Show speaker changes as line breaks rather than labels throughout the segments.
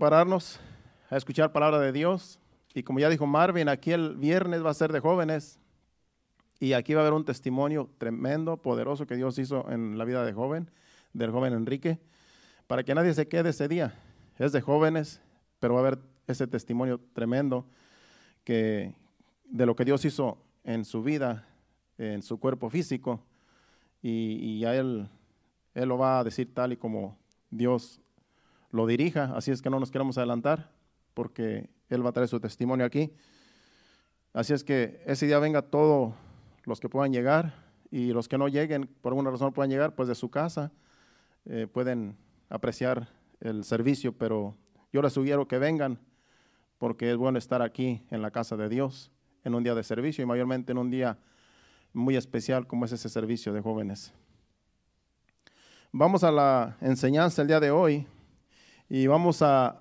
pararnos a escuchar palabra de Dios. Y como ya dijo Marvin, aquí el viernes va a ser de jóvenes. Y aquí va a haber un testimonio tremendo, poderoso que Dios hizo en la vida de joven, del joven Enrique, para que nadie se quede ese día. Es de jóvenes, pero va a haber ese testimonio tremendo que, de lo que Dios hizo en su vida, en su cuerpo físico. Y, y a él, él lo va a decir tal y como Dios lo dirija, así es que no nos queremos adelantar porque Él va a traer su testimonio aquí. Así es que ese día venga todos los que puedan llegar y los que no lleguen, por alguna razón puedan llegar, pues de su casa, eh, pueden apreciar el servicio, pero yo les sugiero que vengan porque es bueno estar aquí en la casa de Dios en un día de servicio y mayormente en un día muy especial como es ese servicio de jóvenes. Vamos a la enseñanza el día de hoy. Y vamos a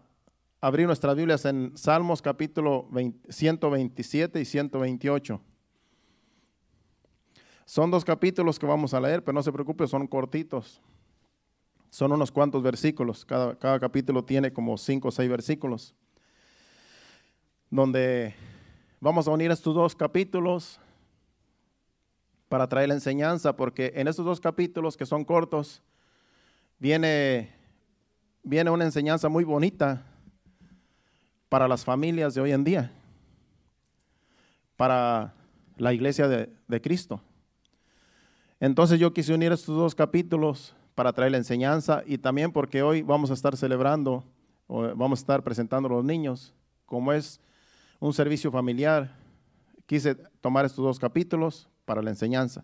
abrir nuestras Biblias en Salmos capítulo 127 y 128. Son dos capítulos que vamos a leer, pero no se preocupe, son cortitos. Son unos cuantos versículos. Cada, cada capítulo tiene como cinco o seis versículos. Donde vamos a unir estos dos capítulos para traer la enseñanza, porque en estos dos capítulos que son cortos, viene viene una enseñanza muy bonita para las familias de hoy en día, para la iglesia de, Cristo. Entonces yo quise unir estos dos capítulos para traer la enseñanza y también porque hoy vamos a estar celebrando, o vamos a estar presentando a los niños, como es un servicio familiar, quise tomar estos dos capítulos para la enseñanza.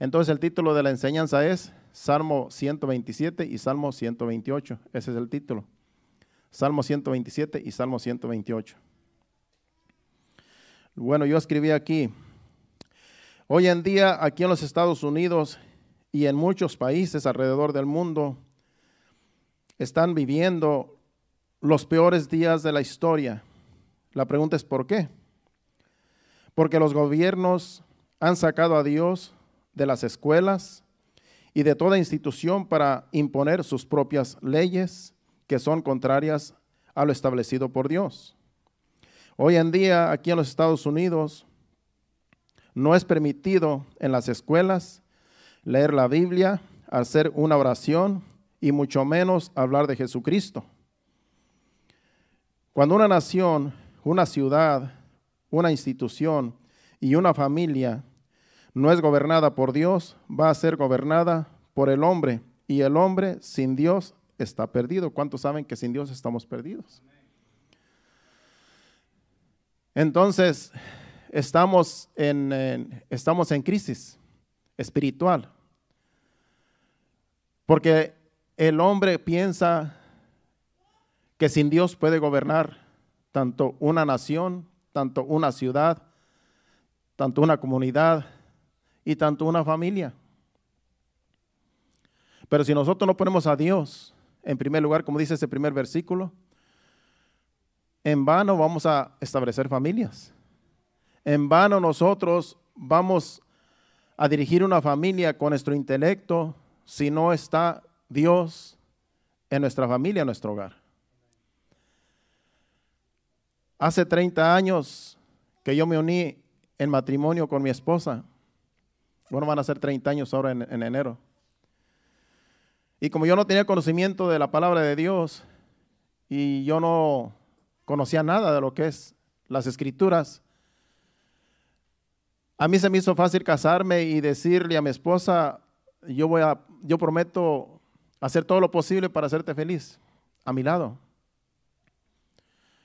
Entonces el título de la enseñanza es Salmo 127 y Salmo 128. Ese es el título. Salmo 127 y Salmo 128. Bueno, yo escribí aquí, hoy en día aquí en los Estados Unidos y en muchos países alrededor del mundo están viviendo los peores días de la historia. La pregunta es ¿por qué? Porque los gobiernos han sacado a Dios de las escuelas y de toda institución para imponer sus propias leyes que son contrarias a lo establecido por Dios. Hoy en día, aquí en los Estados Unidos, no es permitido en las escuelas leer la Biblia, hacer una oración y mucho menos hablar de Jesucristo. Cuando una nación, una ciudad, una institución y una familia no es gobernada por Dios, va a ser gobernada por el hombre. Y el hombre sin Dios está perdido. ¿Cuántos saben que sin Dios estamos perdidos? Entonces, estamos en, estamos en crisis espiritual. Porque el hombre piensa que sin Dios puede gobernar tanto una nación, tanto una ciudad, tanto una comunidad, y tanto una familia. Pero si nosotros no ponemos a Dios en primer lugar, como dice ese primer versículo, en vano vamos a establecer familias. En vano nosotros vamos a dirigir una familia con nuestro intelecto si no está Dios en nuestra familia, en nuestro hogar. Hace 30 años que yo me uní en matrimonio con mi esposa. Bueno, van a ser 30 años ahora en, enero. Y como yo no tenía conocimiento de la palabra de Dios y yo no conocía nada de lo que es las escrituras, a mí se me hizo fácil casarme y decirle a mi esposa, yo voy a, yo prometo hacer todo lo posible para hacerte feliz a mi lado.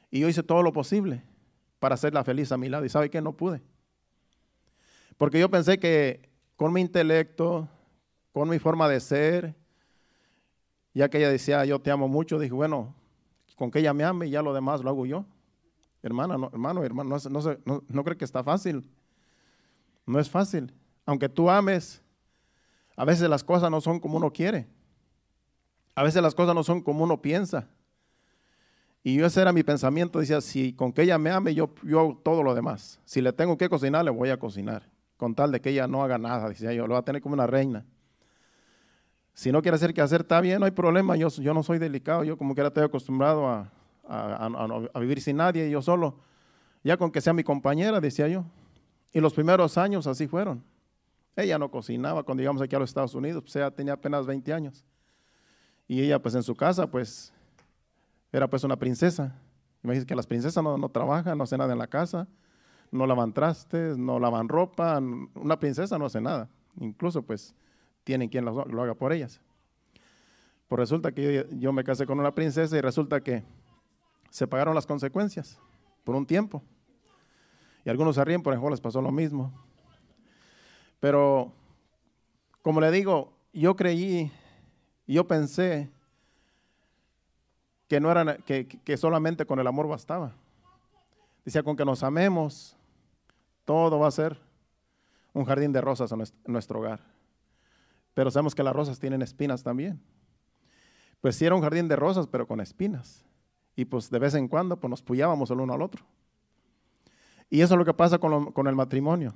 Y yo hice todo lo posible para hacerla feliz a mi lado. Y sabe que no pude. Porque yo pensé que con mi intelecto, con mi forma de ser. Ya que ella decía, yo te amo mucho, dije, bueno, con que ella me ame ya lo demás lo hago yo. Hermana, no, hermano, hermano, no, no, no creo que está fácil. No es fácil. Aunque tú ames, a veces las cosas no son como uno quiere. A veces las cosas no son como uno piensa. Y yo ese era mi pensamiento. Decía, si con que ella me ame, yo, yo hago todo lo demás. Si le tengo que cocinar, le voy a cocinar con tal de que ella no haga nada. Dice yo, lo va a tener como una reina. Si no quiere hacer que hacer, está bien, no hay problema. Yo, yo no soy delicado. Yo como que era estoy acostumbrado a, a, vivir sin nadie, yo solo, ya con que sea mi compañera, decía yo. Y los primeros años así fueron. Ella no cocinaba cuando llegamos aquí a los Estados Unidos, pues ella tenía apenas 20 años. Y ella pues en su casa pues era pues una princesa. Imagínense que las princesas no, no trabajan, no hacen nada en la casa, no lavan trastes, no lavan ropa. Una princesa no hace nada. Incluso pues tienen quien lo, haga por ellas. Pues resulta que yo, me casé con una princesa y resulta que se pagaron las consecuencias por un tiempo. Y algunos se ríen, por ejemplo, les pasó lo mismo. Pero, como le digo, yo creí, yo pensé que, no era, que, que solamente con el amor bastaba. Decía, con que nos amemos, todo va a ser un jardín de rosas en nuestro hogar. Pero sabemos que las rosas tienen espinas también. Pues sí era un jardín de rosas, pero con espinas. Y pues de vez en cuando pues nos puyábamos el uno al otro. Y eso es lo que pasa con, con el matrimonio.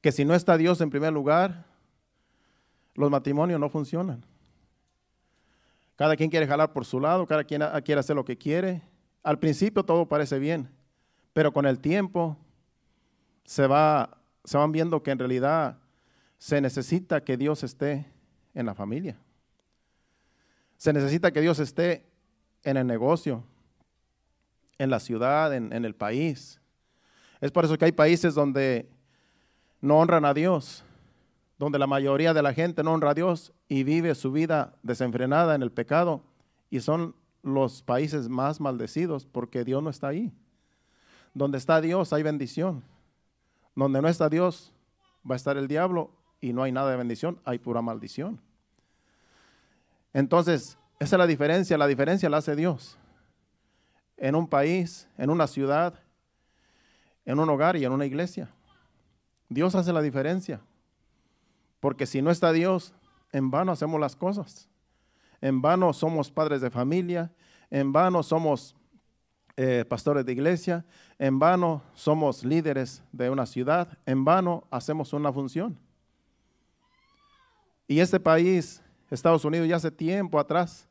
Que si no está Dios en primer lugar, los matrimonios no funcionan. Cada quien quiere jalar por su lado, cada quien quiere hacer lo que quiere. Al principio todo parece bien, pero con el tiempo se, va, se van viendo que en realidad se necesita que Dios esté en la familia. Se necesita que Dios esté en el negocio, en la ciudad, en, en el país. Es por eso que hay países donde no honran a Dios, donde la mayoría de la gente no honra a Dios y vive su vida desenfrenada en el pecado y son los países más maldecidos porque Dios no está ahí. Donde está Dios hay bendición. Donde no está Dios va a estar el diablo y no hay nada de bendición, hay pura maldición. Entonces, esa es la diferencia, la diferencia la hace Dios. En un país, en una ciudad, en un hogar y en una iglesia. Dios hace la diferencia. Porque si no está Dios, en vano hacemos las cosas. En vano somos padres de familia, en vano somos eh, pastores de iglesia, en vano somos líderes de una ciudad, en vano hacemos una función. Y este país, Estados Unidos, ya hace tiempo atrás,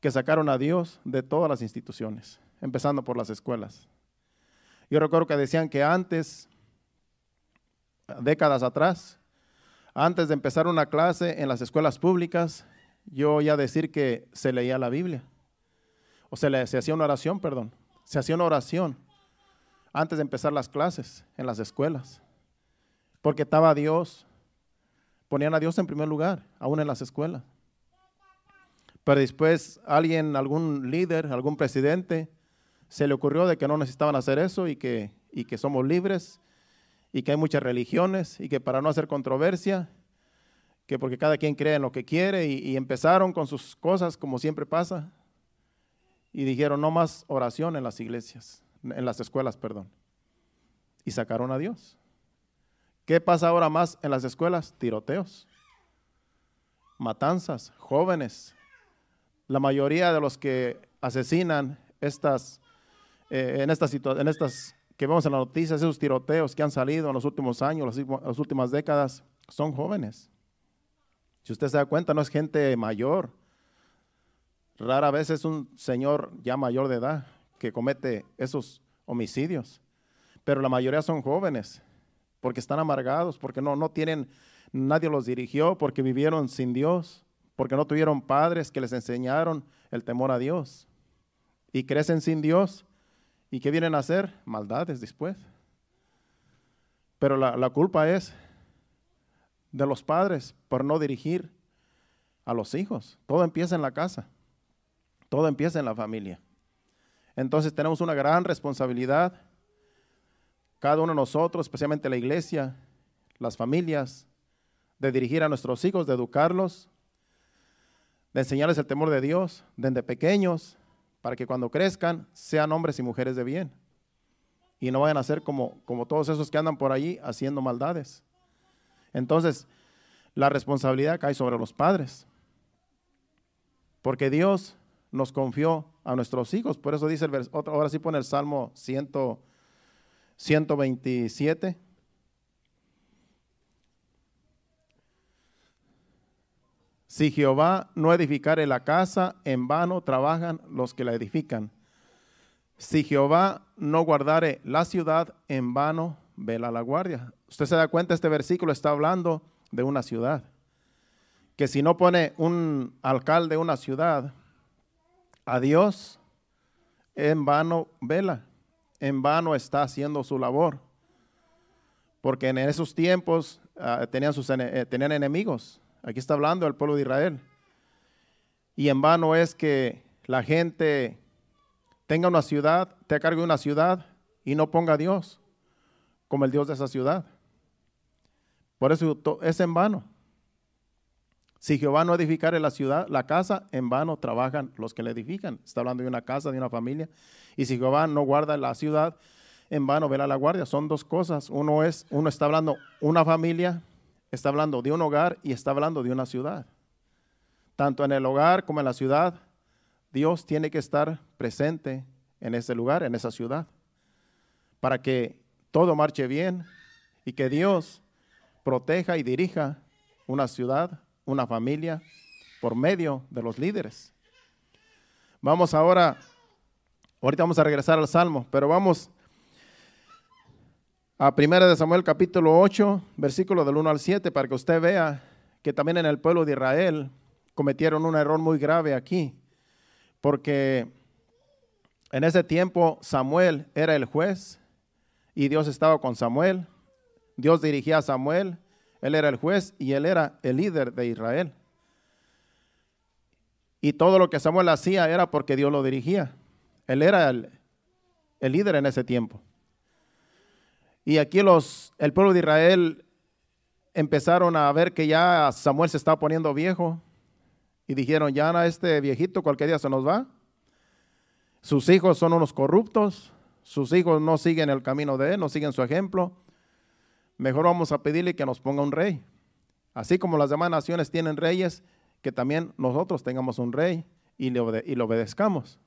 que sacaron a Dios de todas las instituciones, empezando por las escuelas. Yo recuerdo que decían que antes décadas atrás, antes de empezar una clase en las escuelas públicas, yo oía decir que se leía la Biblia. O se, se hacía una oración, perdón. Se hacía una oración antes de empezar las clases en las escuelas. Porque estaba Dios, ponían a Dios en primer lugar, aún en las escuelas. Pero después alguien, algún líder, algún presidente, se le ocurrió de que no necesitaban hacer eso y que, y que somos libres y que hay muchas religiones y que para no hacer controversia, que porque cada quien cree en lo que quiere y, empezaron con sus cosas como siempre pasa y dijeron no más oración en las iglesias, en las escuelas, perdón. Y sacaron a Dios. ¿Qué pasa ahora más en las escuelas? Tiroteos, matanzas, jóvenes. La mayoría de los que asesinan estas, eh, en, estas en estas que vemos en las noticias, esos tiroteos que han salido en los últimos años, las, últimas décadas, son jóvenes. Si usted se da cuenta, no es gente mayor. Rara vez es un señor ya mayor de edad que comete esos homicidios. Pero la mayoría son jóvenes, porque están amargados, porque no, no tienen, nadie los dirigió, porque vivieron sin Dios, porque no tuvieron padres que les enseñaron el temor a Dios. Y crecen sin Dios ¿Y qué vienen a hacer? Maldades después. Pero la, culpa es de los padres por no dirigir a los hijos. Todo empieza en la casa. Todo empieza en la familia. Entonces tenemos una gran responsabilidad, cada uno de nosotros, especialmente la iglesia, las familias, de dirigir a nuestros hijos, de educarlos, de enseñarles el temor de Dios desde pequeños, para que cuando crezcan sean hombres y mujeres de bien y no vayan a ser como, como todos esos que andan por allí haciendo maldades. Entonces, la responsabilidad cae sobre los padres, porque Dios nos confió a nuestros hijos, por eso dice el versículo, ahora sí pone el Salmo 100, Si Jehová no edificare la casa, en vano trabajan los que la edifican. Si Jehová no guardare la ciudad, en vano vela la guardia. Usted se da cuenta, este versículo está hablando de una ciudad. Que si no pone un alcalde una ciudad a Dios, en vano vela, en vano está haciendo su labor. Porque en esos tiempos ah, tenían, sus, eh, tenían enemigos. Aquí está hablando el pueblo de Israel. Y en vano es que la gente tenga una ciudad, te cargue una ciudad y no ponga a Dios como el Dios de esa ciudad. Por eso es en vano. Si Jehová no edificare la ciudad, la casa, en vano trabajan los que la edifican. Está hablando de una casa, de una familia. Y si Jehová no guarda la ciudad, en vano vela la guardia. Son dos cosas. Uno es, uno está hablando una familia, está hablando de un hogar y está hablando de una ciudad. Tanto en el hogar como en la ciudad, Dios tiene que estar presente en ese lugar, en esa ciudad, para que todo marche bien y que Dios proteja y dirija una ciudad, una familia, por medio de los líderes. Vamos ahora, ahorita vamos a regresar al Salmo, pero vamos a 1 de Samuel capítulo 8, versículo del 1 al 7, para que usted vea que también en el pueblo de Israel cometieron un error muy grave aquí, porque en ese tiempo Samuel era el juez y Dios estaba con Samuel. Dios dirigía a Samuel, él era el juez y él era el líder de Israel. Y todo lo que Samuel hacía era porque Dios lo dirigía. Él era el, líder en ese tiempo. Y aquí los, el pueblo de Israel empezaron a ver que ya Samuel se estaba poniendo viejo y dijeron, ya este viejito cualquier día se nos va. Sus hijos son unos corruptos, sus hijos no siguen el camino de él, no siguen su ejemplo. Mejor vamos a pedirle que nos ponga un rey. Así como las demás naciones tienen reyes, que también nosotros tengamos un rey y le, y obedezcamos.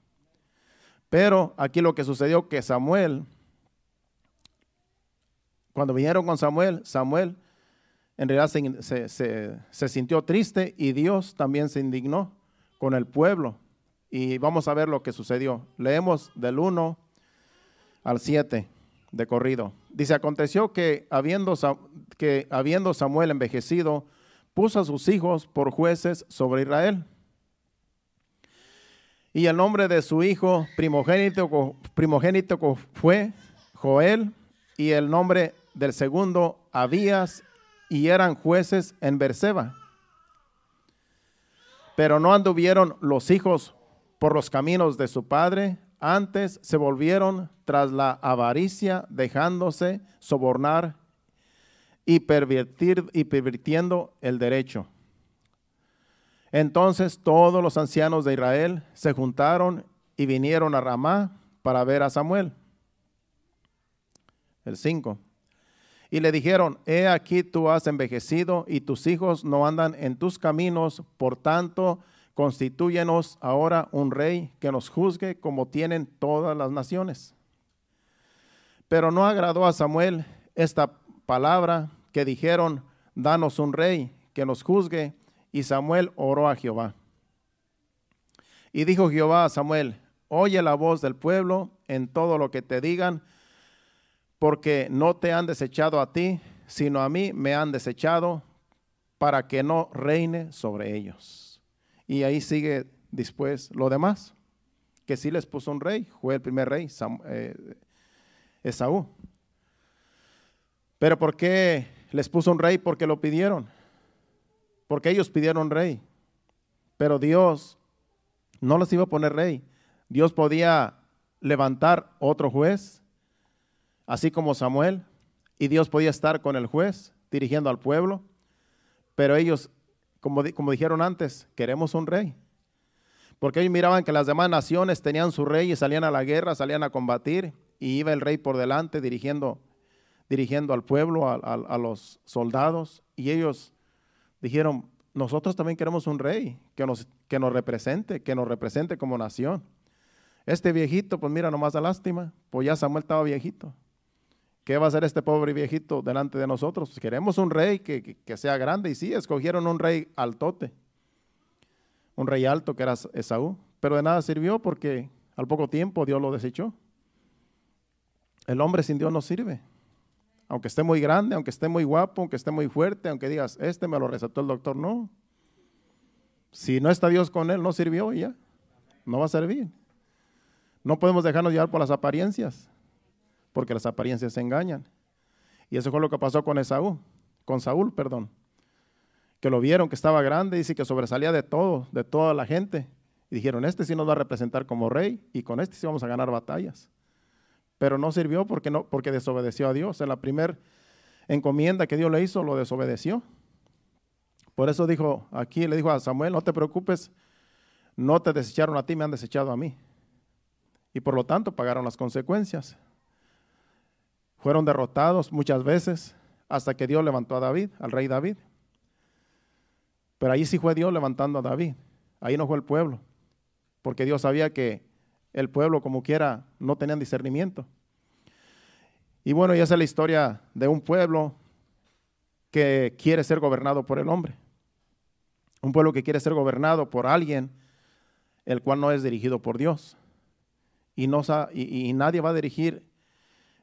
Pero aquí lo que sucedió que Samuel, cuando vinieron con Samuel, Samuel en realidad se, se, sintió triste y Dios también se indignó con el pueblo. Y vamos a ver lo que sucedió. Leemos del 1 al 7 de. Dice, aconteció que habiendo, que habiendo Samuel envejecido, puso a sus hijos por jueces sobre Israel. Y el nombre de su hijo primogénito, primogénito fue Joel, y el nombre del segundo Abías, y eran jueces en Berseba. Pero no anduvieron los hijos por los caminos de su padre, antes se volvieron tras la avaricia, dejándose sobornar y, pervertir, y pervirtiendo el derecho. Entonces todos los ancianos de Israel se juntaron y vinieron a Ramá para ver a Samuel. El 5. Y le dijeron, he aquí tú has envejecido y tus hijos no andan en tus caminos, por tanto, constitúyenos ahora un rey que nos juzgue como tienen todas las naciones. Pero no agradó a Samuel esta palabra que dijeron, danos un rey que nos juzgue. Y Samuel oró a Jehová. Y dijo Jehová a Samuel, oye la voz del pueblo en todo lo que te digan, porque no te han desechado a ti, sino a mí me han desechado para que no reine sobre ellos. Y ahí sigue después lo demás, que sí les puso un rey, fue el primer rey, eh, Esaú. Pero ¿por qué les puso un rey? Porque lo pidieron. Porque ellos pidieron rey. Pero Dios no les iba a poner rey. Dios podía levantar otro juez, así como Samuel, y Dios podía estar con el juez dirigiendo al pueblo, pero ellos como, dijeron antes, queremos un rey. Porque ellos miraban que las demás naciones tenían su rey y salían a la guerra, salían a combatir, y iba el rey por delante dirigiendo, dirigiendo al pueblo, a, los soldados, y ellos dijeron, nosotros también queremos un rey que nos, que nos represente, que nos represente como nación. Este viejito, pues mira, nomás da lástima, pues ya Samuel estaba viejito. ¿Qué va a hacer este pobre viejito delante de nosotros? Queremos un rey que, sea grande. Y sí, escogieron un rey altote. un rey alto que era Esaú, pero de nada sirvió porque al poco tiempo Dios lo desechó. El hombre sin Dios no sirve. Aunque esté muy grande, aunque esté muy guapo, aunque esté muy fuerte, aunque digas, este me lo recetó el doctor, no. Si no está Dios con él, no sirvió y ya. No va a servir. No podemos dejarnos llevar por las apariencias, porque las apariencias engañan. Y eso fue lo que pasó con Esaú, con Saúl, perdón. Que lo vieron que estaba grande, dice que sobresalía de todo, de toda la gente. Y dijeron, este sí nos va a representar como rey y con este sí vamos a ganar batallas. Pero no sirvió porque, no, porque desobedeció a Dios. En la primera encomienda que Dios le hizo, lo desobedeció. Por eso dijo aquí, le dijo a Samuel, no te preocupes, no te desecharon a ti, me han desechado a mí. Y por lo tanto pagaron las consecuencias. Fueron derrotados muchas veces hasta que Dios levantó a David, al rey David. Pero ahí sí fue Dios levantando a David. Ahí no fue el pueblo. Porque Dios sabía que el pueblo como quiera no tenían discernimiento. Y bueno, ya es la historia de un pueblo que quiere ser gobernado por el hombre. Un pueblo que quiere ser gobernado por alguien el cual no es dirigido por Dios. Y, no, y, y nadie va a dirigir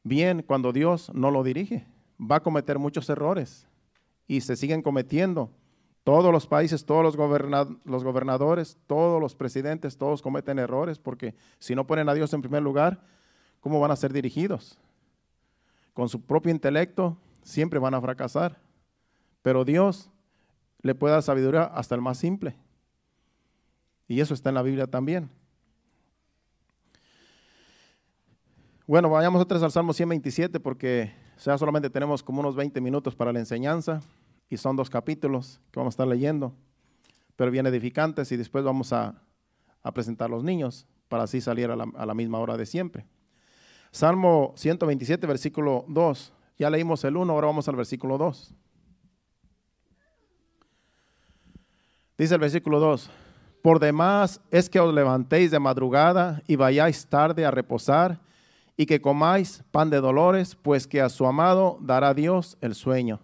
bien cuando Dios no lo dirige. Va a cometer muchos errores y se siguen cometiendo. Todos los países, todos los, los, gobernadores, todos los presidentes, todos cometen errores porque si no ponen a Dios en primer lugar, ¿cómo van a ser dirigidos? Con su propio intelecto siempre van a fracasar. Pero Dios le puede dar sabiduría hasta el más simple. Y eso está en la Biblia también. Bueno, vayamos otra vez al Salmo 127 porque ya solamente tenemos como unos 20 minutos para la enseñanza y son dos capítulos que vamos a estar leyendo, pero bien edificantes y después vamos a, presentar a los niños para así salir a la, a la, misma hora de siempre. Salmo 127, versículo 2. Ya leímos el 1, ahora vamos al versículo 2. Dice el versículo 2, por demás es que os levantéis de madrugada y vayáis tarde a reposar y que comáis pan de dolores, pues que a su amado dará Dios el sueño.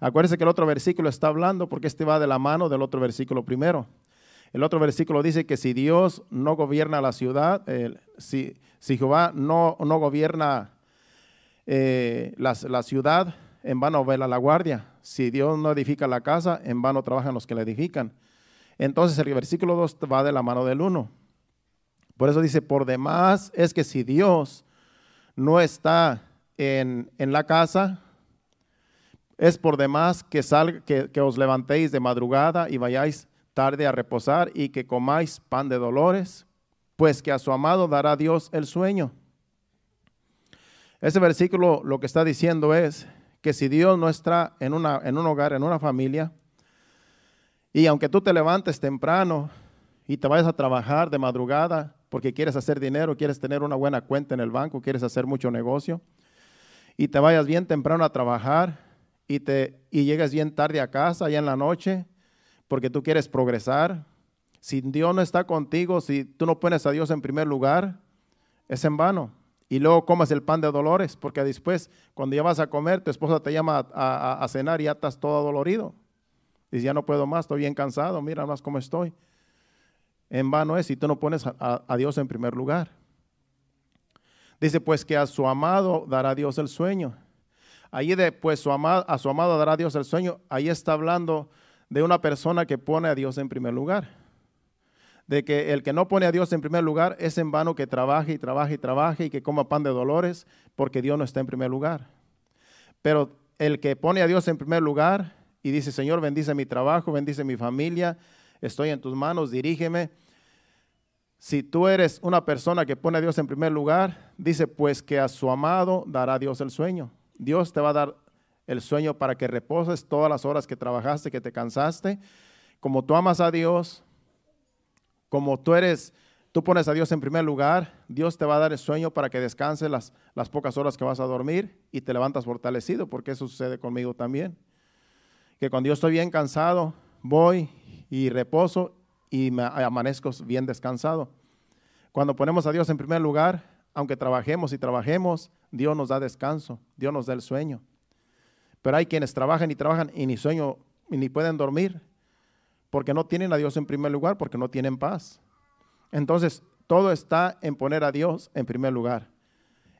Acuérdense que el otro versículo está hablando porque este va de la mano del otro versículo primero. El otro versículo dice que si Dios no gobierna la ciudad, si, si, Jehová no, no gobierna eh, la, la, ciudad, en vano vela la guardia. Si Dios no edifica la casa, en vano trabajan los que la edifican. Entonces el versículo 2 va de la mano del 1. Por eso dice, por demás es que si Dios no está en, la casa, es por demás que, que, que os levantéis de madrugada y vayáis tarde a reposar y que comáis pan de dolores, pues que a su amado dará Dios el sueño. Ese versículo lo que está diciendo es que si Dios no está en, una, en un hogar, en una familia, y aunque tú te levantes temprano y te vayas a trabajar de madrugada, porque quieres hacer dinero, quieres tener una buena cuenta en el banco, quieres hacer mucho negocio, y te vayas bien temprano a trabajar y, te, y llegues bien tarde a casa, ya en la noche, porque tú quieres progresar. Si Dios no está contigo, si tú no pones a Dios en primer lugar, es en vano. Y luego comes el pan de dolores, porque después, cuando ya vas a comer, tu esposa te llama a, cenar y ya estás todo dolorido. Dices, ya no puedo más, estoy bien cansado, mira más cómo estoy en vano es si tú no pones a, Dios en primer lugar. Dice, pues que a su amado dará Dios el sueño. Ahí de, pues su amado, a su amado dará Dios el sueño, ahí está hablando de una persona que pone a Dios en primer lugar. De que el que no pone a Dios en primer lugar es en vano que trabaje y trabaje y trabaje y que coma pan de dolores porque Dios no está en primer lugar. Pero el que pone a Dios en primer lugar y dice, Señor, bendice mi trabajo, bendice mi familia, estoy en tus manos, dirígeme, si tú eres una persona que pone a Dios en primer lugar, dice pues que a su amado dará Dios el sueño. Dios te va a dar el sueño para que reposes todas las horas que trabajaste, que te cansaste. Como tú amas a Dios, como tú eres, tú pones a Dios en primer lugar, Dios te va a dar el sueño para que descanses las, pocas horas que vas a dormir y te levantas fortalecido, porque eso sucede conmigo también. Que cuando yo estoy bien cansado, voy y reposo y me amanezco bien descansado. Cuando ponemos a Dios en primer lugar, aunque trabajemos y trabajemos, Dios nos da descanso, Dios nos da el sueño. Pero hay quienes trabajan y trabajan y ni sueño ni pueden dormir porque no tienen a Dios en primer lugar, porque no tienen paz. Entonces, todo está en poner a Dios en primer lugar,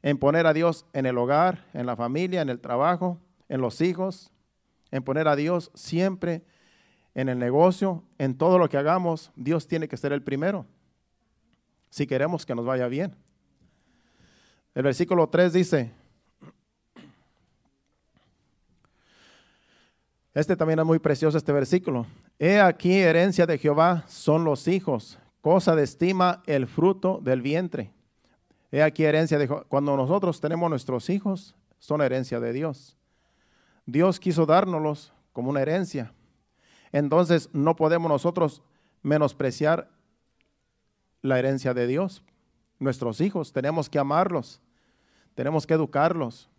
en poner a Dios en el hogar, en la familia, en el trabajo, en los hijos, en poner a Dios siempre en el negocio, en todo lo que hagamos, Dios tiene que ser el primero, si queremos que nos vaya bien. El versículo 3 dice, este también es muy precioso este versículo, he aquí herencia de Jehová son los hijos, cosa de estima el fruto del vientre. He aquí herencia de cuando nosotros tenemos nuestros hijos, son herencia de Dios. Dios quiso dárnoslos como una herencia. Entonces no podemos nosotros menospreciar la herencia de Dios. Nuestros hijos, tenemos que amarlos, tenemos que educarlos,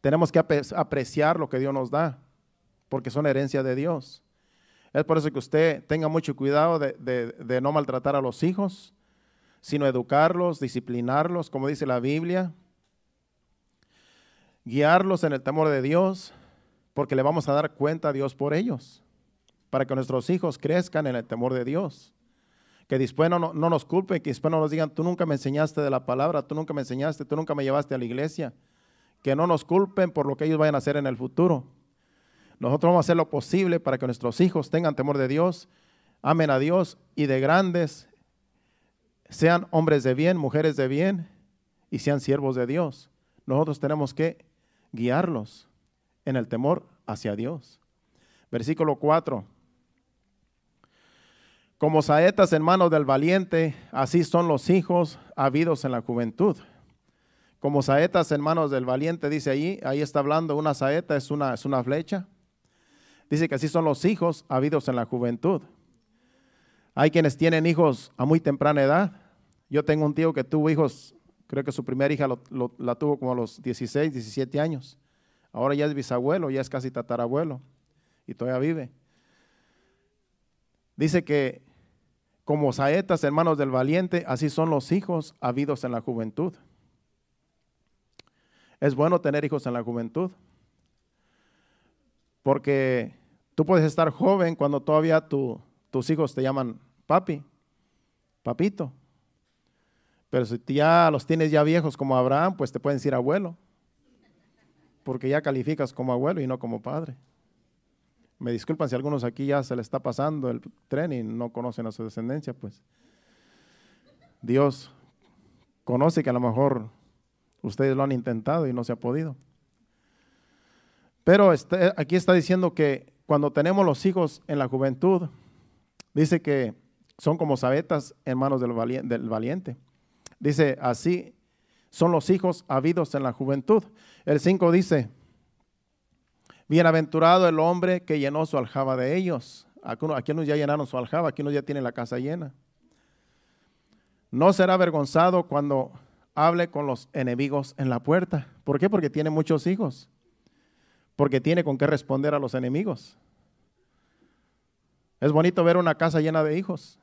tenemos que apreciar lo que Dios nos da, porque son herencia de Dios. Es por eso que usted tenga mucho cuidado de, no maltratar a los hijos, sino educarlos, disciplinarlos, como dice la Biblia, guiarlos en el temor de Dios, porque le vamos a dar cuenta a Dios por ellos, para que nuestros hijos crezcan en el temor de Dios. Que después no, no, nos culpen, que después no nos digan, tú nunca me enseñaste de la palabra, tú nunca me enseñaste, tú nunca me llevaste a la iglesia. Que no nos culpen por lo que ellos vayan a hacer en el futuro. Nosotros vamos a hacer lo posible para que nuestros hijos tengan temor de Dios, amen a Dios y de grandes sean hombres de bien, mujeres de bien y sean siervos de Dios. Nosotros tenemos que guiarlos en el temor hacia Dios. Versículo 4. Como saetas en manos del valiente, así son los hijos habidos en la juventud. Como saetas en manos del valiente, dice ahí, ahí está hablando, una saeta es una, es una flecha. Dice que así son los hijos habidos en la juventud. Hay quienes tienen hijos a muy temprana edad. Yo tengo un tío que tuvo hijos, creo que su primera hija la tuvo como a los 16, 17 años. Ahora ya es bisabuelo, ya es casi tatarabuelo y todavía vive. Dice que como saetas, hermanos del valiente, así son los hijos habidos en la juventud. Es bueno tener hijos en la juventud, porque Tú puedes estar joven cuando todavía tus hijos te llaman papi, papito. Pero si ya los tienes ya viejos como Abraham, pues te pueden decir abuelo. Porque ya calificas como abuelo y no como padre. Me disculpan si algunos aquí ya se le está pasando el tren y no conocen a su descendencia, pues. Dios conoce que a lo mejor ustedes lo han intentado y no se ha podido. Pero este, aquí está diciendo que cuando tenemos los hijos en la juventud, dice que son como sabetas en manos del valiente. Dice, así son los hijos habidos en la juventud. El 5 dice, bienaventurado el hombre que llenó su aljaba de ellos. Aquí unos ya llenaron su aljaba, aquí unos ya tienen la casa llena. No será avergonzado cuando hable con los enemigos en la puerta. ¿Por qué? Porque tiene muchos hijos porque tiene con qué responder a los enemigos. Es bonito ver una casa llena de hijos.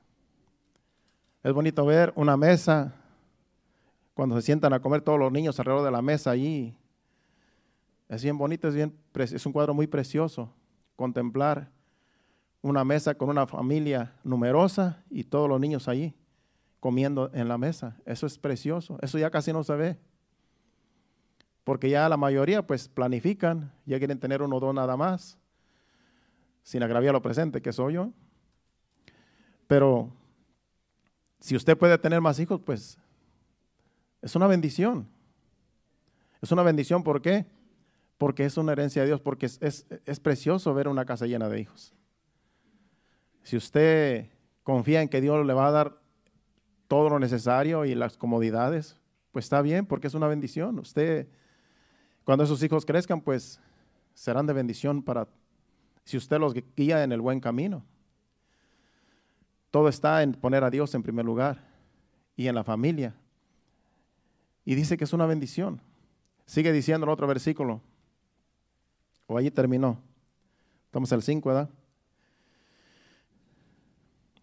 Es bonito ver una mesa cuando se sientan a comer todos los niños alrededor de la mesa allí. Es bien bonito, es, un cuadro muy precioso contemplar una mesa con una familia numerosa y todos los niños allí comiendo en la mesa. Eso es precioso. Eso ya casi no se ve porque ya la mayoría pues planifican, ya quieren tener uno o dos nada más, sin agraviar lo presente, que soy yo. Pero si usted puede tener más hijos, pues es una bendición. Es una bendición, ¿por qué? Porque es una herencia de Dios, porque es, es precioso ver una casa llena de hijos. Si usted confía en que Dios le va a dar todo lo necesario y las comodidades, pues está bien, porque es una bendición. Usted cuando esos hijos crezcan, pues serán de bendición para si usted los guía en el buen camino. Todo está en poner a Dios en primer lugar y en la familia. Y dice que es una bendición. Sigue diciendo el otro versículo. O allí terminó. Estamos al 5, ¿verdad?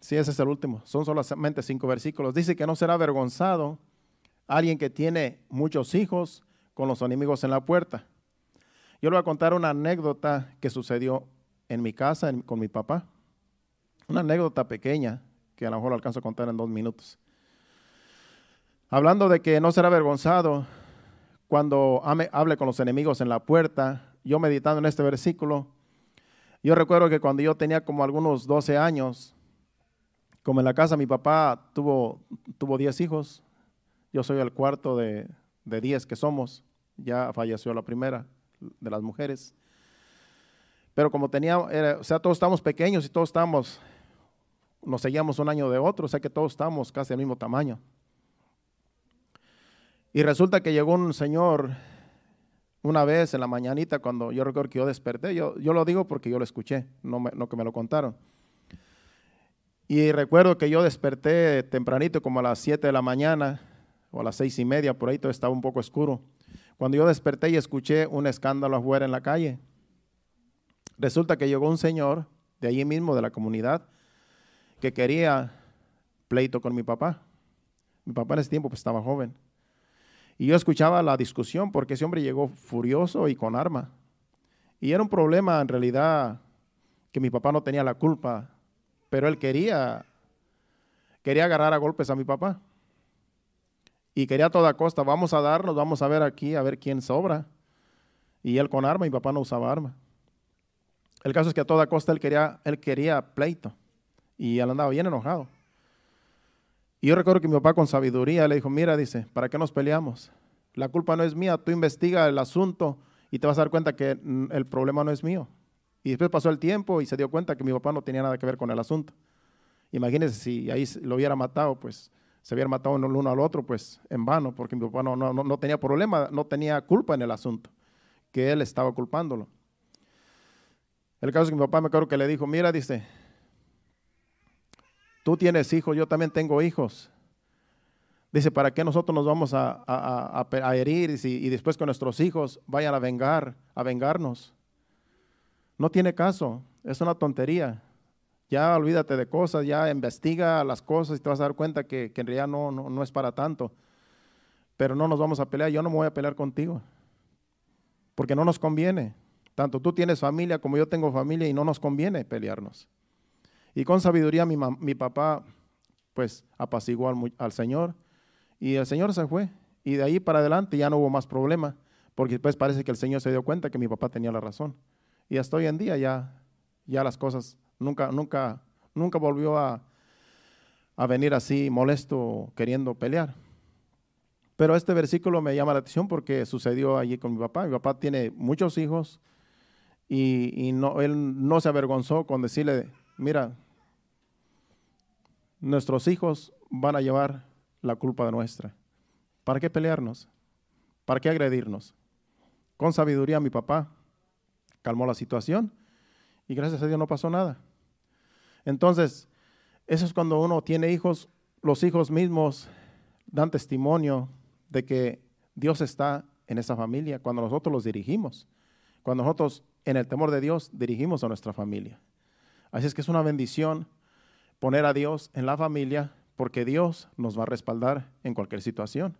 Sí, ese es el último. Son solamente cinco versículos. Dice que no será avergonzado alguien que tiene muchos hijos con los enemigos en la puerta. Yo le voy a contar una anécdota que sucedió en mi casa con mi papá. Una anécdota pequeña que a lo mejor lo alcanzo a contar en dos minutos. Hablando de que no será avergonzado cuando hable con los enemigos en la puerta, yo meditando en este versículo, yo recuerdo que cuando yo tenía como algunos 12 años, como en la casa mi papá tuvo, tuvo 10 hijos, yo soy el cuarto de, de 10 que somos, ya falleció la primera de las mujeres. Pero como tenía, o sea, todos estamos pequeños y todos estamos, nos seguíamos un año de otro, o sea que todos estamos casi al mismo tamaño. Y resulta que llegó un señor una vez en la mañanita cuando yo recuerdo que yo desperté, yo, yo lo digo porque yo lo escuché, no, no que me lo contaron. Y recuerdo que yo desperté tempranito como a las 7 de la mañana o a las seis y media, por ahí todo estaba un poco oscuro. Cuando yo desperté y escuché un escándalo afuera en la calle, resulta que llegó un señor de allí mismo, de la comunidad, que quería pleito con mi papá. Mi papá en ese tiempo pues, estaba joven. Y yo escuchaba la discusión porque ese hombre llegó furioso y con arma. Y era un problema en realidad que mi papá no tenía la culpa, pero él quería, quería agarrar a golpes a mi papá. Y quería a toda costa, vamos a darnos, vamos a ver aquí, a ver quién sobra. Y él con arma, mi papá no usaba arma. El caso es que a toda costa él quería, él quería pleito. Y él andaba bien enojado. Y yo recuerdo que mi papá con sabiduría le dijo, mira, dice, ¿para qué nos peleamos? La culpa no es mía, tú investiga el asunto y te vas a dar cuenta que el problema no es mío. Y después pasó el tiempo y se dio cuenta que mi papá no tenía nada que ver con el asunto. Imagínense si ahí lo hubiera matado, pues se hubiera matado el uno al otro, pues en vano, porque mi papá no, no, no tenía problema, no tenía culpa en el asunto, que él estaba culpándolo. El caso es que mi papá me acuerdo que le dijo, mira, dice, Tú tienes hijos, yo también tengo hijos. Dice, ¿para qué nosotros nos vamos a, herir y, después con nuestros hijos vayan a vengar, a vengarnos? No tiene caso, es una tontería. Ya olvídate de cosas, ya investiga las cosas y te vas a dar cuenta que, en realidad no, no, no es para tanto. Pero no nos vamos a pelear, yo no me voy a pelear contigo, porque no nos conviene. Tanto tú tienes familia como yo tengo familia y no nos conviene pelearnos. Y con sabiduría mi, mi papá pues apaciguó al, Señor y el Señor se fue. Y de ahí para adelante ya no hubo más problema, porque después parece que el Señor se dio cuenta que mi papá tenía la razón. Y hasta hoy en día ya, ya las cosas nunca, nunca, nunca volvió a, a venir así molesto queriendo pelear. Pero este versículo me llama la atención porque sucedió allí con mi papá. Mi papá tiene muchos hijos y, y no, él no se avergonzó con decirle, mira, nuestros hijos van a llevar la culpa nuestra. ¿Para qué pelearnos? ¿Para qué agredirnos? Con sabiduría mi papá calmó la situación y gracias a Dios no pasó nada. Entonces, eso es cuando uno tiene hijos, los hijos mismos dan testimonio de que Dios está en esa familia cuando nosotros los dirigimos, cuando nosotros en el temor de Dios dirigimos a nuestra familia. Así es que es una bendición poner a Dios en la familia porque Dios nos va a respaldar en cualquier situación.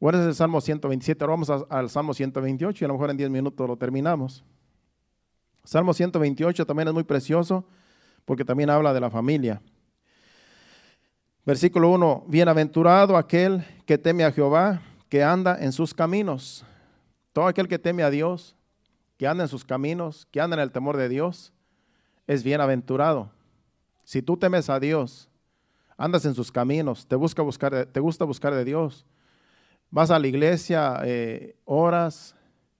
Bueno, es el Salmo 127. Ahora vamos al Salmo 128 y a lo mejor en 10 minutos lo terminamos. Salmo 128 también es muy precioso porque también habla de la familia. Versículo 1, bienaventurado aquel que teme a Jehová, que anda en sus caminos. Todo aquel que teme a Dios, que anda en sus caminos, que anda en el temor de Dios, es bienaventurado. Si tú temes a Dios, andas en sus caminos, te, busca buscar, te gusta buscar de Dios, vas a la iglesia, eh, oras,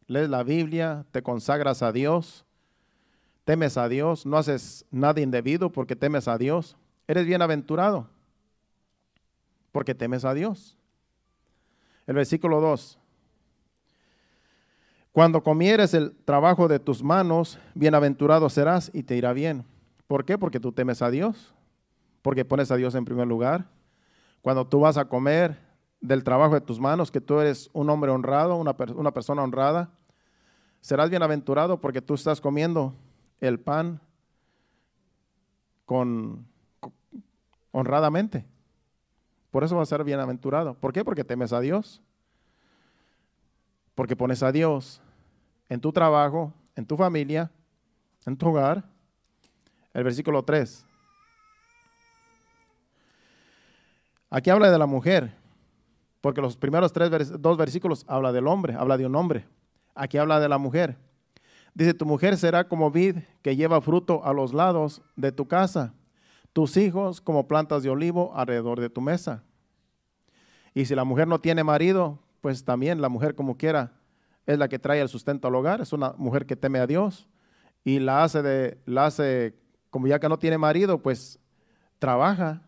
lees la Biblia, te consagras a Dios, temes a Dios, no haces nada indebido porque temes a Dios, eres bienaventurado porque temes a Dios. El versículo 2. Cuando comieres el trabajo de tus manos, bienaventurado serás y te irá bien. ¿Por qué? Porque tú temes a Dios, porque pones a Dios en primer lugar. Cuando tú vas a comer del trabajo de tus manos, que tú eres un hombre honrado, una, persona honrada, serás bienaventurado porque tú estás comiendo el pan con, honradamente. Por eso vas a ser bienaventurado. ¿Por qué? Porque temes a Dios. Porque pones a Dios en tu trabajo, en tu familia, en tu hogar el versículo 3. Aquí habla de la mujer, porque los primeros tres, dos versículos habla del hombre, habla de un hombre. Aquí habla de la mujer. Dice, tu mujer será como vid que lleva fruto a los lados de tu casa, tus hijos como plantas de olivo alrededor de tu mesa. Y si la mujer no tiene marido, pues también la mujer como quiera es la que trae el sustento al hogar, es una mujer que teme a Dios y la hace de la hace como ya que no tiene marido, pues trabaja,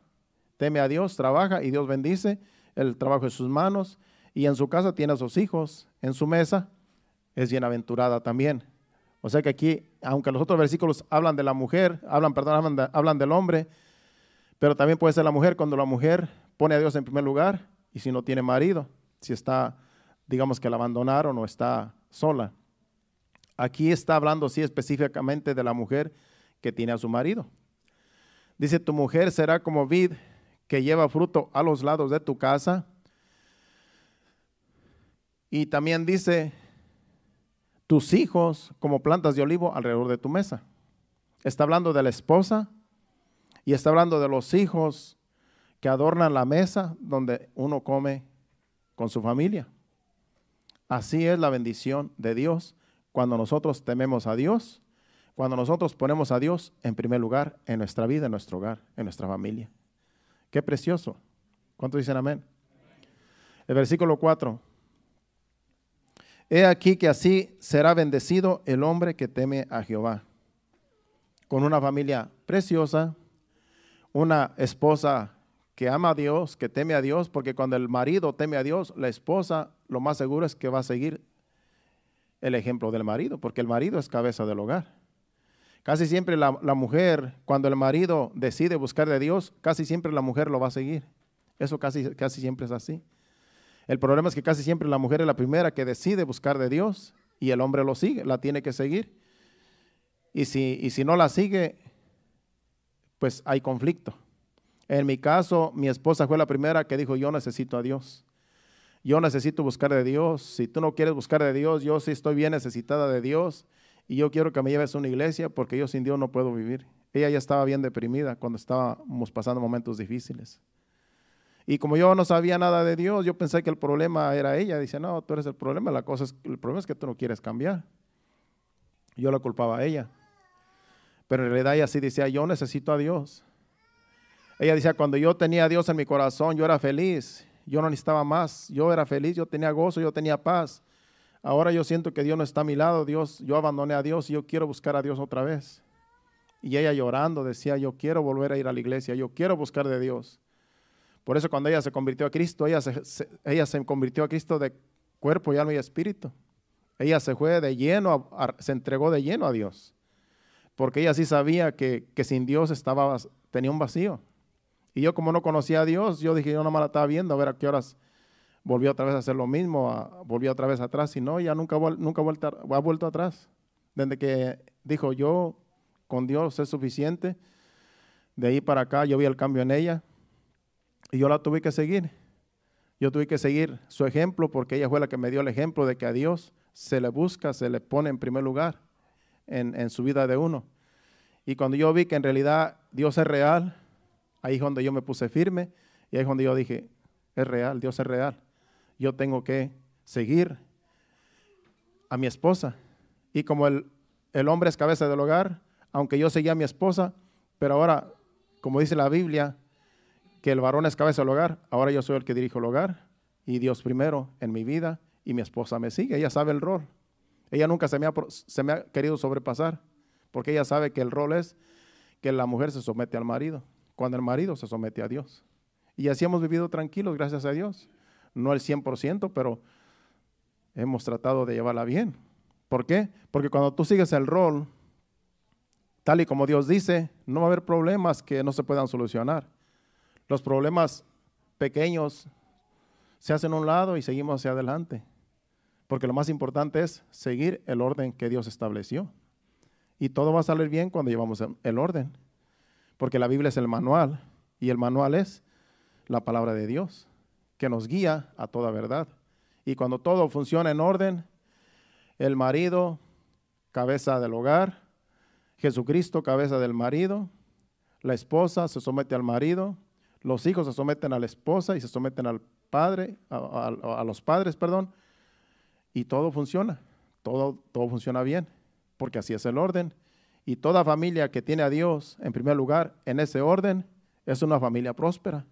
teme a Dios, trabaja y Dios bendice el trabajo de sus manos y en su casa tiene a sus hijos, en su mesa es bienaventurada también. O sea que aquí, aunque los otros versículos hablan de la mujer, hablan, perdón, hablan, del hombre, pero también puede ser la mujer cuando la mujer pone a Dios en primer lugar y si no tiene marido, si está, digamos que la abandonaron o está sola. Aquí está hablando sí específicamente de la mujer que tiene a su marido. Dice, tu mujer será como vid que lleva fruto a los lados de tu casa. Y también dice, tus hijos como plantas de olivo alrededor de tu mesa. Está hablando de la esposa y está hablando de los hijos que adornan la mesa donde uno come con su familia. Así es la bendición de Dios cuando nosotros tememos a Dios, cuando nosotros ponemos a Dios en primer lugar en nuestra vida, en nuestro hogar, en nuestra familia. Qué precioso. ¿Cuántos dicen amén? El versículo 4. He aquí que así será bendecido el hombre que teme a Jehová. Con una familia preciosa, una esposa que ama a Dios, que teme a Dios, porque cuando el marido teme a Dios, la esposa lo más seguro es que va a seguir el ejemplo del marido, porque el marido es cabeza del hogar. Casi siempre la, mujer, cuando el marido decide buscar de Dios, casi siempre la mujer lo va a seguir. Eso casi, casi siempre es así. El problema es que casi siempre la mujer es la primera que decide buscar de Dios y el hombre lo sigue, la tiene que seguir. Y si, y si no la sigue, pues hay conflicto. En mi caso, mi esposa fue la primera que dijo, yo necesito a Dios. Yo necesito buscar de Dios. Si tú no quieres buscar de Dios, yo sí estoy bien necesitada de Dios y yo quiero que me lleves a una iglesia porque yo sin Dios no puedo vivir. Ella ya estaba bien deprimida cuando estábamos pasando momentos difíciles. Y como yo no sabía nada de Dios, yo pensé que el problema era ella. Dice, no, tú eres el problema, la cosa es, el problema es que tú no quieres cambiar. Yo la culpaba a ella. Pero en realidad ella sí decía, yo necesito a Dios. Ella decía, cuando yo tenía a Dios en mi corazón, yo era feliz. Yo no necesitaba más. Yo era feliz, yo tenía gozo, yo tenía paz. Ahora yo siento que Dios no está a mi lado. Dios, yo abandoné a Dios y yo quiero buscar a Dios otra vez. Y ella llorando decía, yo quiero volver a ir a la iglesia, yo quiero buscar de Dios. Por eso cuando ella se convirtió a Cristo, ella se, ella se convirtió a Cristo de cuerpo y alma y espíritu. Ella se fue de lleno, se entregó de lleno a Dios. Porque ella sí sabía que, sin Dios estaba, tenía un vacío. Y yo como no conocía a Dios, yo dije, yo no me la estaba viendo, a ver a qué horas volvió otra vez a hacer lo mismo, volvió otra vez atrás. Y no, ya nunca, nunca vuelta, ha vuelto atrás. Desde que dijo, yo con Dios es suficiente. De ahí para acá yo vi el cambio en ella. Y yo la tuve que seguir. Yo tuve que seguir su ejemplo porque ella fue la que me dio el ejemplo de que a Dios se le busca, se le pone en primer lugar en, su vida de uno. Y cuando yo vi que en realidad Dios es real, ahí es donde yo me puse firme y ahí es donde yo dije, es real, Dios es real. Yo tengo que seguir a mi esposa. Y como el, el hombre es cabeza del hogar, aunque yo seguía a mi esposa, pero ahora, como dice la Biblia, que el varón es cabeza del hogar, ahora yo soy el que dirijo el hogar y Dios primero en mi vida y mi esposa me sigue, ella sabe el rol. Ella nunca se me ha, se me ha querido sobrepasar, porque ella sabe que el rol es que la mujer se somete al marido, cuando el marido se somete a Dios. Y así hemos vivido tranquilos, gracias a Dios. No el 100%, pero hemos tratado de llevarla bien. ¿Por qué? Porque cuando tú sigues el rol, tal y como Dios dice, no va a haber problemas que no se puedan solucionar. Los problemas pequeños se hacen a un lado y seguimos hacia adelante. Porque lo más importante es seguir el orden que Dios estableció. Y todo va a salir bien cuando llevamos el orden. Porque la Biblia es el manual y el manual es la palabra de Dios, que nos guía a toda verdad. Y cuando todo funciona en orden, el marido, cabeza del hogar, Jesucristo, cabeza del marido, la esposa se somete al marido, los hijos se someten a la esposa y se someten al padre, a, los padres, perdón, y todo funciona, todo, todo funciona bien, porque así es el orden. Y toda familia que tiene a Dios en primer lugar en ese orden es una familia próspera,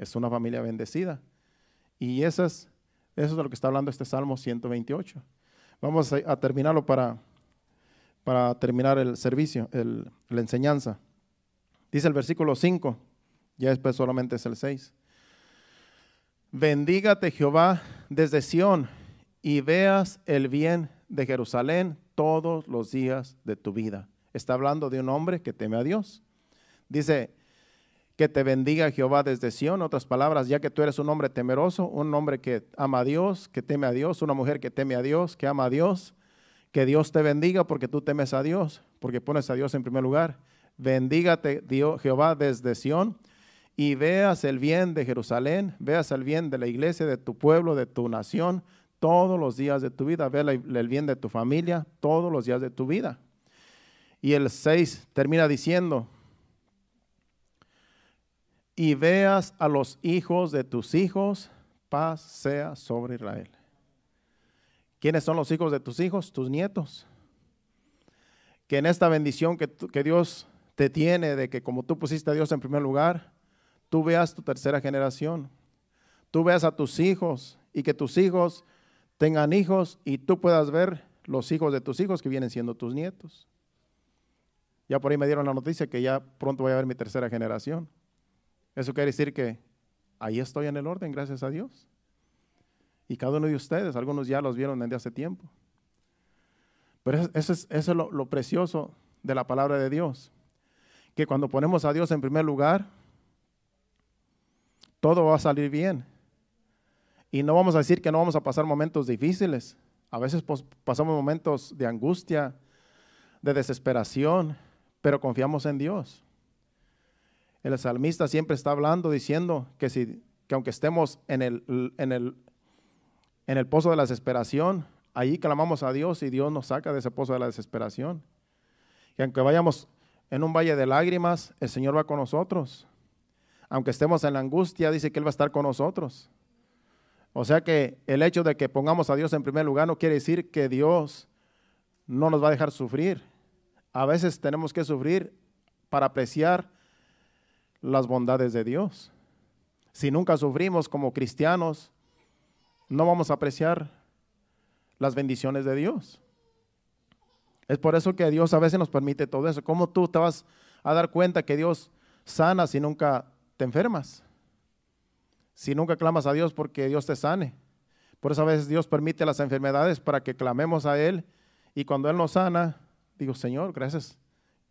es una familia bendecida. Y eso es, de lo que está hablando este Salmo 128. Vamos a, terminarlo para, para terminar el servicio, la enseñanza. Dice el versículo 5, ya después solamente es el 6. Bendígate Jehová desde Sión y veas el bien de Jerusalén todos los días de tu vida. Está hablando de un hombre que teme a Dios. Dice, que te bendiga Jehová desde Sión, otras palabras, ya que tú eres un hombre temeroso, un hombre que ama a Dios, que teme a Dios, una mujer que teme a Dios, que ama a Dios, que Dios te bendiga porque tú temes a Dios, porque pones a Dios en primer lugar. Bendígate Dios, Jehová desde Sión y veas el bien de Jerusalén, veas el bien de la iglesia, de tu pueblo, de tu nación, todos los días de tu vida, ve el bien de tu familia, todos los días de tu vida. Y el 6 termina diciendo, y veas a los hijos de tus hijos, paz sea sobre Israel. ¿Quiénes son los hijos de tus hijos? Tus nietos. Que en esta bendición que, Dios te tiene, de que como tú pusiste a Dios en primer lugar, tú veas tu tercera generación. Tú veas a tus hijos y que tus hijos tengan hijos y tú puedas ver los hijos de tus hijos que vienen siendo tus nietos. Ya por ahí me dieron la noticia que ya pronto voy a ver mi tercera generación. Eso quiere decir que ahí estoy en el orden, gracias a Dios. Y cada uno de ustedes, algunos ya los vieron desde hace tiempo. Pero eso, es, lo, lo precioso de la palabra de Dios. Que cuando ponemos a Dios en primer lugar, todo va a salir bien. Y no vamos a decir que no vamos a pasar momentos difíciles. A veces pasamos momentos de angustia, de desesperación, pero confiamos en Dios. El salmista siempre está hablando, diciendo que, si, que aunque estemos en el, en, el, en el pozo de la desesperación, ahí clamamos a Dios y Dios nos saca de ese pozo de la desesperación. Y aunque vayamos en un valle de lágrimas, el Señor va con nosotros. Aunque estemos en la angustia, dice que Él va a estar con nosotros. O sea que el hecho de que pongamos a Dios en primer lugar no quiere decir que Dios no nos va a dejar sufrir. A veces tenemos que sufrir para apreciar las bondades de Dios. Si nunca sufrimos como cristianos, no vamos a apreciar las bendiciones de Dios. Es por eso que Dios a veces nos permite todo eso. ¿Cómo tú te vas a dar cuenta que Dios sana si nunca te enfermas? Si nunca clamas a Dios porque Dios te sane. Por eso a veces Dios permite las enfermedades para que clamemos a Él y cuando Él nos sana, digo, Señor, gracias,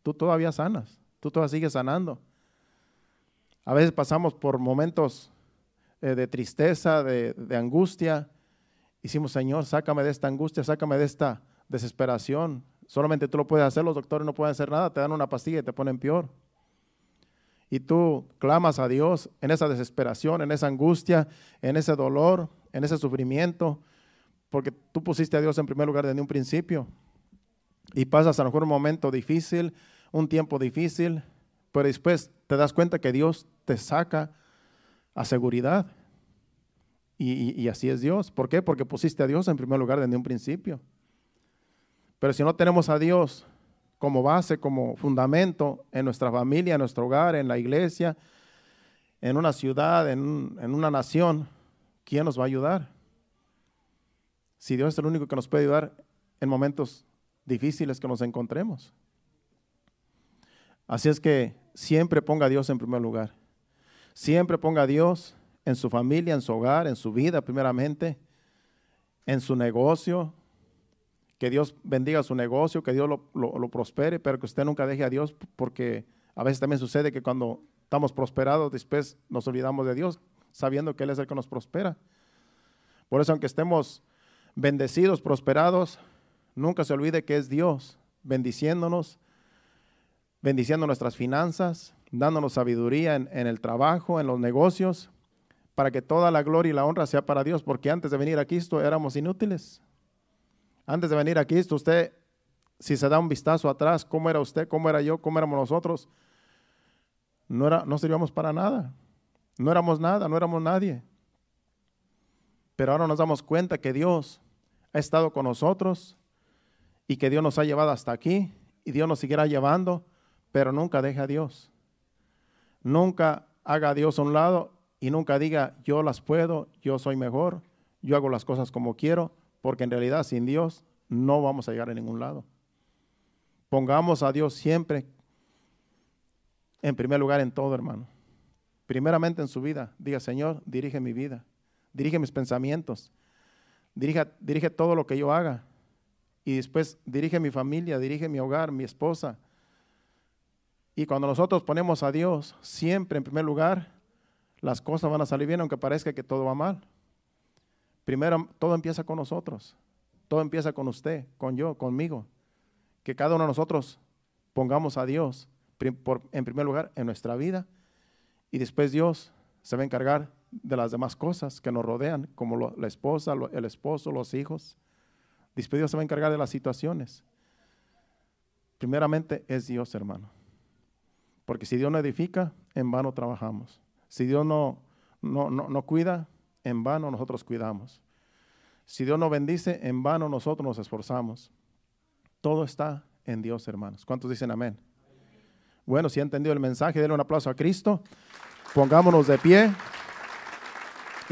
tú todavía sanas, tú todavía sigues sanando. A veces pasamos por momentos eh, de tristeza, de, angustia. Hicimos, Señor, sácame de esta angustia, sácame de esta desesperación. Solamente tú lo puedes hacer, los doctores no pueden hacer nada, te dan una pastilla y te ponen peor. Y tú clamas a Dios en esa desesperación, en esa angustia, en ese dolor, en ese sufrimiento, porque tú pusiste a Dios en primer lugar desde un principio. Y pasas a lo mejor un momento difícil, un tiempo difícil, pero después te das cuenta que Dios te saca a seguridad. Y, así es Dios. ¿Por qué? Porque pusiste a Dios en primer lugar desde un principio. Pero si no tenemos a Dios como base, como fundamento en nuestra familia, en nuestro hogar, en la iglesia, en una ciudad, en, en una nación, ¿quién nos va a ayudar? Si Dios es el único que nos puede ayudar en momentos difíciles que nos encontremos. Así es que siempre ponga a Dios en primer lugar. Siempre ponga a Dios en su familia, en su hogar, en su vida primeramente, en su negocio. Que Dios bendiga su negocio, que Dios lo, prospere, pero que usted nunca deje a Dios porque a veces también sucede que cuando estamos prosperados después nos olvidamos de Dios, sabiendo que Él es el que nos prospera. Por eso aunque estemos bendecidos, prosperados, nunca se olvide que es Dios bendiciéndonos bendiciendo nuestras finanzas, dándonos sabiduría en, el trabajo, en los negocios, para que toda la gloria y la honra sea para Dios, porque antes de venir a Cristo éramos inútiles. Antes de venir a Cristo usted si se da un vistazo atrás, cómo era usted, cómo era yo, cómo éramos nosotros, no, era, no servíamos para nada. No éramos nada, no éramos nadie. Pero ahora nos damos cuenta que Dios ha estado con nosotros y que Dios nos ha llevado hasta aquí y Dios nos seguirá llevando, pero nunca deje a Dios. Nunca haga a Dios a un lado y nunca diga, yo las puedo, yo soy mejor, yo hago las cosas como quiero, porque en realidad sin Dios no vamos a llegar a ningún lado. Pongamos a Dios siempre en primer lugar en todo, hermano. Primeramente en su vida. Diga, Señor, dirige mi vida. Dirige mis pensamientos. Dirige, dirige todo lo que yo haga. Y después dirige mi familia, dirige mi hogar, mi esposa. Y cuando nosotros ponemos a Dios siempre en primer lugar, las cosas van a salir bien aunque parezca que todo va mal. Primero, todo empieza con nosotros. Todo empieza con usted, con yo, conmigo que cada uno de nosotros pongamos a Dios en primer lugar en nuestra vida y después Dios se va a encargar de las demás cosas que nos rodean, como la esposa, el esposo, los hijos. Después Dios se va a encargar de las situaciones. Primeramente es Dios, hermano. Porque si Dios no edifica, en vano trabajamos. Si Dios no, no, no cuida, en vano nosotros cuidamos. Si Dios no bendice, en vano nosotros nos esforzamos. Todo está en Dios, hermanos. ¿Cuántos dicen amén? Bueno, si ha entendido el mensaje, denle un aplauso a Cristo. Pongámonos de pie.